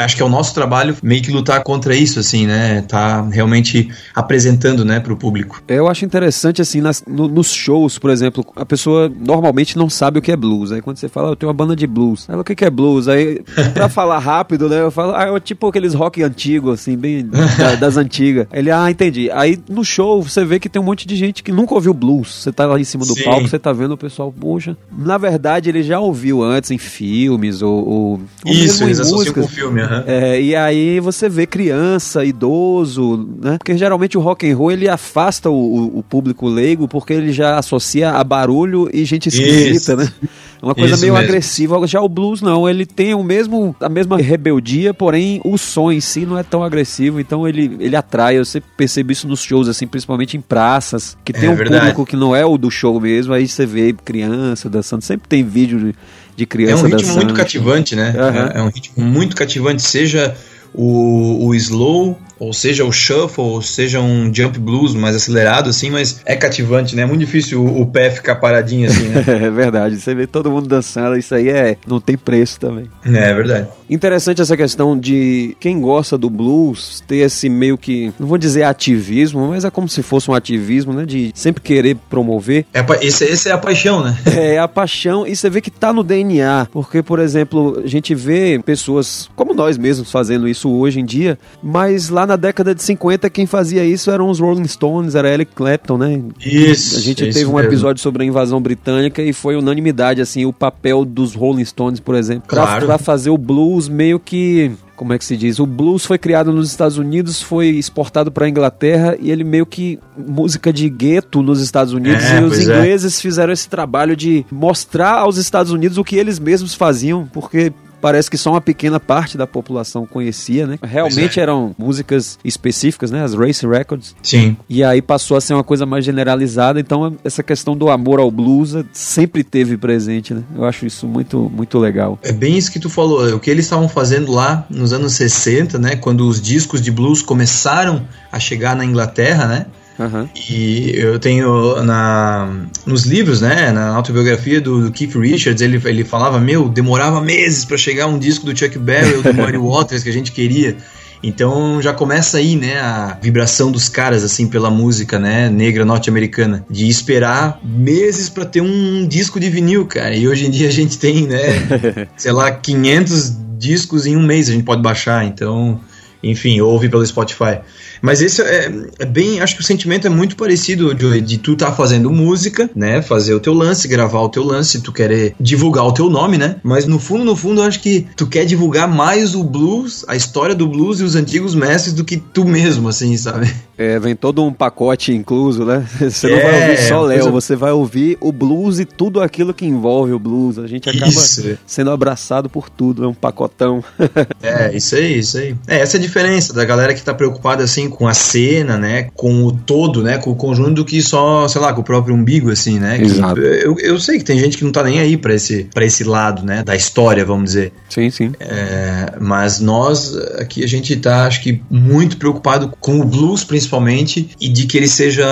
acho que é o nosso trabalho meio que lutar contra isso, assim, né? Tá realmente apresentando, né, pro público. Eu acho interessante, assim, nas, no, nos shows, por exemplo, a pessoa normalmente não sabe o que é blues. Aí quando você fala, tenho uma banda de blues. Ela, o que, que é blues? Aí, pra [LAUGHS] falar rápido, né? Eu falo, ah, é tipo aqueles rock antigos, assim, bem da, [LAUGHS] das antigas. Ele, ah, entendi. Aí no show você vê que tem um monte de gente que nunca ouviu blues. Você tá lá em cima do Sim. palco, você tá vendo o pessoal, poxa. Na verdade, ele já ouviu antes em filmes ou. ou Isso, eles associam com filme, uhum. é, E aí você vê criança, idoso, né? Porque geralmente o rock and roll ele afasta o, o público leigo porque ele já associa a barulho e gente esquisita, Isso. né? [LAUGHS] Uma coisa Isso meio mesmo. agressiva. Já o blues não, ele tem o mesmo, a mesma rebeldia, porém o som em si não é tão agressivo, então ele, ele atrai. Eu sempre percebo isso nos shows, assim, principalmente em praças, que tem é, um verdade. público que não é o do show mesmo, aí você vê criança dançando, sempre tem vídeo de, de criança dançando. É um ritmo dançando. muito cativante, né? Uhum. É, é um ritmo muito cativante, seja o, o slow ou seja o shuffle, ou seja um jump blues mais acelerado, assim, mas é cativante, né? É muito difícil o, o pé ficar paradinho assim, né? [LAUGHS] é verdade. Você vê todo mundo dançando, isso aí é. não tem preço também. É, é verdade. Interessante essa questão de quem gosta do blues ter esse meio que, não vou dizer ativismo, mas é como se fosse um ativismo, né? De sempre querer promover. É, esse, esse é a paixão, né? [LAUGHS] é, a paixão, e você vê que tá no DNA. Porque, por exemplo, a gente vê pessoas como nós mesmos fazendo isso hoje em dia, mas lá na década de 50 quem fazia isso eram os Rolling Stones, era Eric Clapton, né? Isso. A gente teve um mesmo. episódio sobre a invasão britânica e foi unanimidade, assim, o papel dos Rolling Stones, por exemplo, claro. pra, pra fazer o blues meio que como é que se diz? O blues foi criado nos Estados Unidos, foi exportado para a Inglaterra e ele meio que música de gueto nos Estados Unidos é, e os é. ingleses é. fizeram esse trabalho de mostrar aos Estados Unidos o que eles mesmos faziam, porque parece que só uma pequena parte da população conhecia, né? Realmente é. eram músicas específicas, né? As race records. Sim. E aí passou a ser uma coisa mais generalizada, então essa questão do amor ao blues sempre teve presente, né? Eu acho isso muito, muito legal. É bem isso que tu falou, o que eles estavam fazendo lá nos anos 60, né? Quando os discos de blues começaram a chegar na Inglaterra, né? Uhum. E eu tenho na, nos livros, né, na autobiografia do, do, Keith Richards, ele, ele falava, meu, demorava meses para chegar um disco do Chuck Berry ou do [LAUGHS] Muddy Waters que a gente queria. Então já começa aí, né, a vibração dos caras assim pela música, né, negra norte-americana, de esperar meses para ter um disco de vinil, cara. E hoje em dia a gente tem, né, [LAUGHS] sei lá, 500 discos em um mês a gente pode baixar. Então, enfim, ouve pelo Spotify. Mas esse é, é, bem. Acho que o sentimento é muito parecido, Joey, de tu tá fazendo música, né? Fazer o teu lance, gravar o teu lance, tu querer divulgar o teu nome, né? Mas no fundo, no fundo, eu acho que tu quer divulgar mais o blues, a história do blues e os antigos mestres do que tu mesmo, assim, sabe? É, vem todo um pacote incluso, né? [LAUGHS] Você não é, vai ouvir só Léo, coisa... você vai ouvir o blues e tudo aquilo que envolve o blues. A gente acaba isso. sendo abraçado por tudo, é um pacotão. [LAUGHS] é, isso aí, isso aí. É, essa é a diferença da galera que tá preocupada, assim, com a cena, né? Com o todo, né? Com o conjunto do que só, sei lá, com o próprio umbigo, assim, né? Exato. eu, eu sei que tem gente que não tá nem aí para esse, pra esse lado, né? Da história, vamos dizer. Sim, sim. É, mas nós, aqui, a gente tá, acho que, muito preocupado com o blues, principalmente, e de que ele seja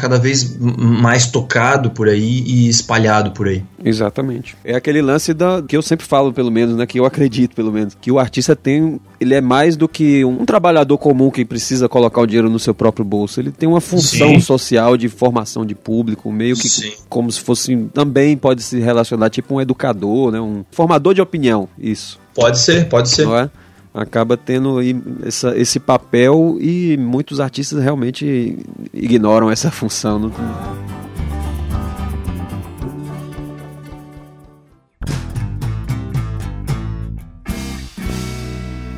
cada vez mais tocado por aí e espalhado por aí. Exatamente. É aquele lance da que eu sempre falo, pelo menos, né? Que eu acredito, pelo menos, que o artista tem. Ele é mais do que um trabalhador comum que precisa colocar o dinheiro no seu próprio bolso. Ele tem uma função Sim. social de formação de público, meio que Sim. como se fosse. Também pode se relacionar, tipo um educador, né? Um formador de opinião, isso. Pode ser, pode ser. Não é? acaba tendo essa, esse papel e muitos artistas realmente ignoram essa [LAUGHS] função. Não?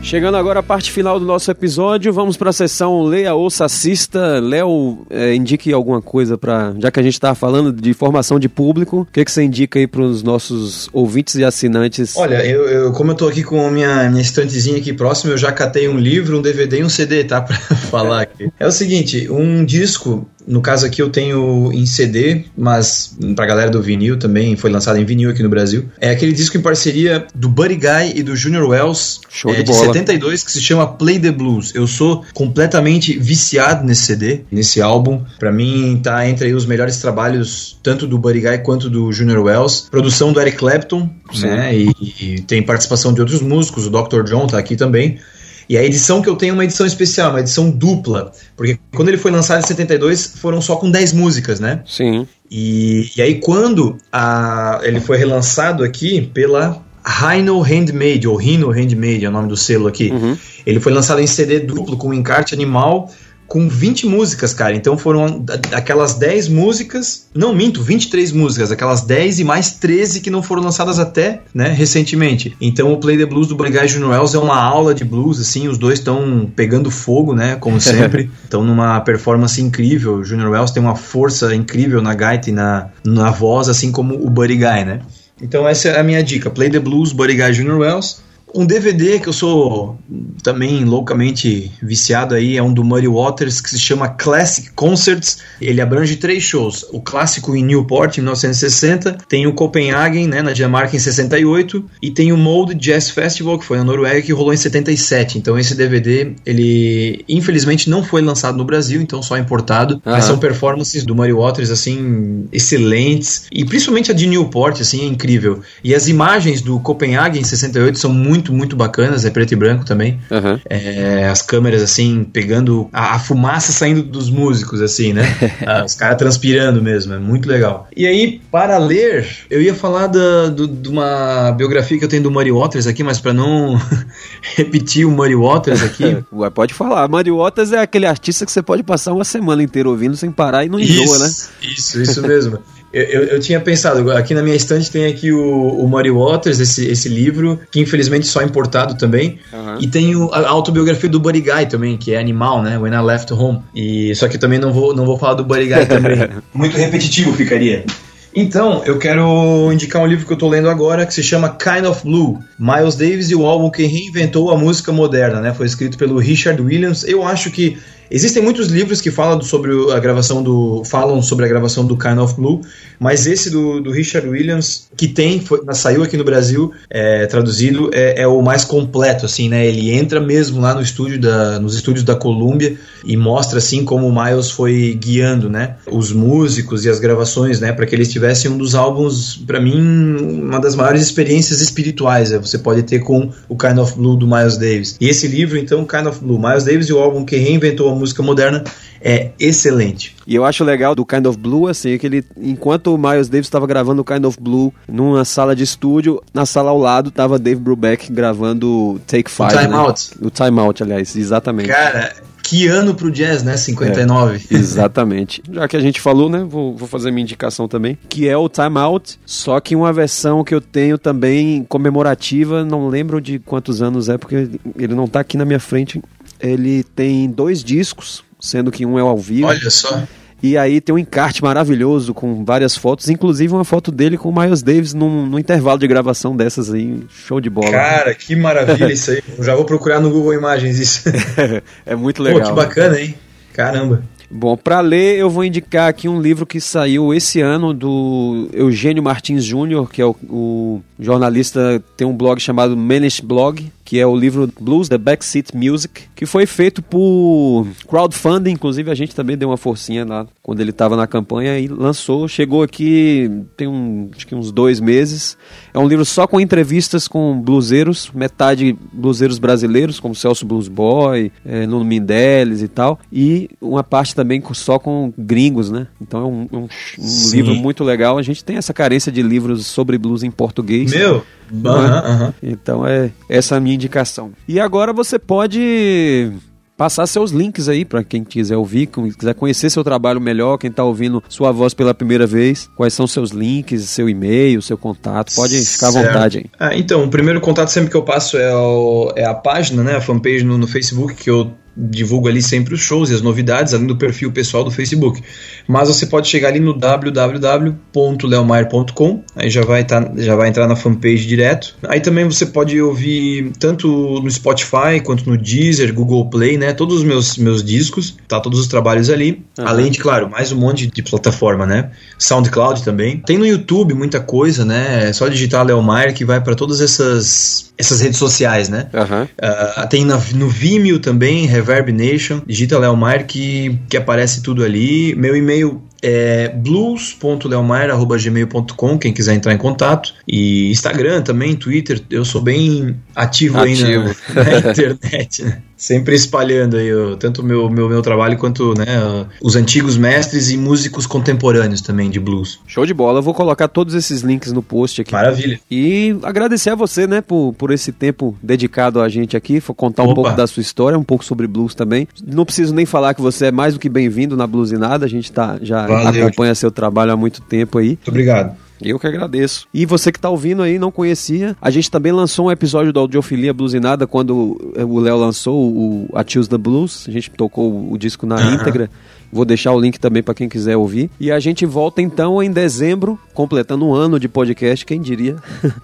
Chegando agora à parte final do nosso episódio, vamos para a sessão Leia, Ouça, Assista. Léo, é, indique alguma coisa para. Já que a gente estava falando de formação de público, o que, que você indica aí para os nossos ouvintes e assinantes? Olha, eu, eu como eu estou aqui com a minha, minha estantezinha aqui próxima, eu já catei um livro, um DVD e um CD, tá? [LAUGHS] Para falar aqui. É o seguinte: um disco no caso aqui eu tenho em CD, mas pra galera do vinil também, foi lançado em vinil aqui no Brasil. É aquele disco em parceria do Buddy Guy e do Junior Wells, Show é, de, de 72, que se chama Play the Blues. Eu sou completamente viciado nesse CD, nesse álbum. Para mim tá entre os melhores trabalhos tanto do Buddy Guy quanto do Junior Wells. Produção do Eric Clapton, Sim. né? E, e tem participação de outros músicos, o Dr. John tá aqui também. E a edição que eu tenho é uma edição especial, uma edição dupla. Porque quando ele foi lançado em 72, foram só com 10 músicas, né? Sim. E, e aí, quando a, ele foi relançado aqui pela Rhino Handmade, ou Rhino Handmade é o nome do selo aqui, Uhum. ele foi lançado em CD duplo, com encarte animal, com 20 músicas, cara. Então foram aquelas 10 músicas, não minto, 23 músicas, aquelas 10 e mais 13 que não foram lançadas até, né, recentemente. Então o Play the Blues do Buddy Guy Jr. Wells é uma aula de blues, assim, os dois estão pegando fogo, né, como [LAUGHS] sempre. Estão numa performance incrível. O Jr. Wells tem uma força incrível na gaita e na, na voz, assim como o Buddy Guy, né. Então essa é a minha dica, Play the Blues, Buddy Guy Jr. Wells. Um DVD que eu sou também loucamente viciado aí é um do Muddy Waters que se chama Classic Concerts. Ele abrange três shows: o clássico em Newport em 1960, tem o Copenhagen, né, na Dinamarca em 68 e tem o Mold Jazz Festival que foi na Noruega que rolou em 77. Então esse DVD ele infelizmente não foi lançado no Brasil, então só importado. Mas são performances do Muddy Waters assim excelentes e principalmente a de Newport assim é incrível. E as imagens do Copenhagen em 68 são muito muito bacanas, é preto e branco também. Aham. É, as câmeras assim pegando a, a fumaça saindo dos músicos assim, né? [LAUGHS] Ah, os caras transpirando mesmo, é muito legal. E aí para ler, eu ia falar da, do- de uma biografia que eu tenho do Muddy Waters aqui, mas para não [LAUGHS] repetir o Muddy Waters aqui, [LAUGHS] Ué, pode falar. Muddy Waters é aquele artista que você pode passar uma semana inteira ouvindo sem parar e não enjoa, né? Isso, isso mesmo. Eu, eu, tinha pensado, aqui na minha estante tem aqui o, o Muddy Waters, esse, esse livro, que infelizmente só é importado também. Aham. E tem o- a autobiografia do Buddy Guy também, que é animal, né? When I Left Home. E, só que eu também não vou, não vou falar do Buddy Guy também. [LAUGHS] Muito repetitivo ficaria. Então, eu quero indicar um livro que eu tô lendo agora que se chama Kind of Blue. Miles Davis e o álbum que reinventou a música moderna, né? Foi escrito pelo Richard Williams. Eu acho que existem muitos livros que falam sobre a gravação do falam sobre a gravação do Kind of Blue, mas esse do, do Richard Williams que tem foi- saiu aqui no Brasil é, traduzido é, é o mais completo, assim, né? Ele entra mesmo lá no estúdio da, nos estúdios da Columbia e mostra assim como o Miles foi guiando, né? Os músicos e as gravações, né? Para que eles tivessem um dos álbuns, para mim, uma das maiores experiências espirituais. né? Você pode ter com o Kind of Blue do Miles Davis. E esse livro, então, Kind of Blue, Miles Davis e o álbum que reinventou a música moderna é excelente. E eu acho legal do Kind of Blue, assim, que ele, enquanto o Miles Davis estava gravando o Kind of Blue numa sala de estúdio, na sala ao lado tava Dave Brubeck gravando Take Five. Time né? Out. O Time Out, aliás, exatamente. Cara, que ano pro jazz, né? 59. Exatamente. [LAUGHS] Já que a gente falou, né? Vou, vou fazer minha indicação também. Que é o Time Out, só que uma versão que eu tenho também comemorativa, não lembro de quantos anos é, porque ele não tá aqui na minha frente. Ele tem dois discos, sendo que um é ao vivo. Olha só. E aí tem um encarte maravilhoso com várias fotos, inclusive uma foto dele com o Miles Davis num, num intervalo de gravação dessas aí. Show de bola. Cara, que maravilha [LAUGHS] isso aí. Eu já vou procurar no Google Imagens isso. [LAUGHS] é muito Pô, legal. que bacana, hein? Caramba. Bom, para ler, eu vou indicar aqui um livro que saiu esse ano do Eugênio Martins Júnior, que é o, o jornalista, tem um blog chamado Manish Blog, que é o livro Blues The Backseat Music, que foi feito por crowdfunding, inclusive a gente também deu uma forcinha lá quando ele estava na campanha e lançou, chegou aqui tem um, acho que uns dois meses. É um livro só com entrevistas com bluseiros, metade bluseiros brasileiros, como Celso Blues Boy, é, Nuno Mindeles e tal, e uma parte também com- só com gringos, né? Então é um, um- um Sim. livro muito legal. A gente tem essa carência de livros sobre blues em português. Meu, é? aham, aham. Então é essa a minha indicação. E agora você pode passar seus links aí para quem quiser ouvir, quem quiser conhecer seu trabalho melhor, quem tá ouvindo sua voz pela primeira vez, quais são seus links, seu e-mail, seu contato, pode ficar à Certo. vontade aí. Ah, então, o primeiro contato sempre que eu passo é, o- é a página, né, a fanpage no, no Facebook, que eu divulgo ali sempre os shows e as novidades, além do perfil pessoal do Facebook. Mas você pode chegar ali no www.leomaier.com, aí já vai, tá, já vai entrar na fanpage direto. Aí também você pode ouvir tanto no Spotify quanto no Deezer, Google Play, né, todos os meus, meus discos, tá todos os trabalhos ali. Aham. Além de, claro, mais um monte de plataforma, né? SoundCloud também. Tem no YouTube muita coisa, né? É só digitar Léo Maier que vai para todas essas, essas redes sociais, né? Aham. Ah, tem na- no Vimeo também, Reverb Nation. Digita Léo Maier que, que aparece tudo ali. Meu e-mail é blues.leomar.gmail.com, quem quiser entrar em contato. E Instagram também, Twitter, eu sou bem ativo, ativo. aí na, [LAUGHS] na [LAUGHS] internet, né? Sempre espalhando aí tanto o meu, meu, meu trabalho quanto né, os antigos mestres e músicos contemporâneos também de blues. Show de bola, eu vou colocar todos esses links no post aqui. Maravilha. E agradecer a você, né, por, por esse tempo dedicado a gente aqui, contar Opa. um pouco da sua história, um pouco sobre blues também. Não preciso nem falar que você é mais do que bem-vindo na Bluesinada, a gente tá, já Valeu. acompanha seu trabalho há muito tempo aí. Muito obrigado. Eu que agradeço. E você que está ouvindo aí, não conhecia, a gente também lançou um episódio do Audiofilia Bluesinada quando o Léo lançou o A Choose the Blues. A gente tocou o disco na íntegra. Vou deixar o link também para quem quiser ouvir. E a gente volta então em dezembro, completando um ano de podcast, quem diria?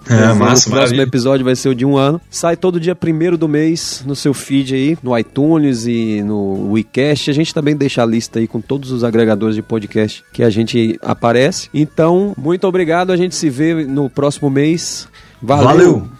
É, [LAUGHS] massa, o próximo episódio vai ser o de um ano. Sai todo dia primeiro do mês no seu feed aí, no iTunes e no WeCast. A gente também deixa a lista aí com todos os agregadores de podcast que a gente aparece. Então, muito obrigado. A gente se vê no próximo mês. Valeu. Valeu.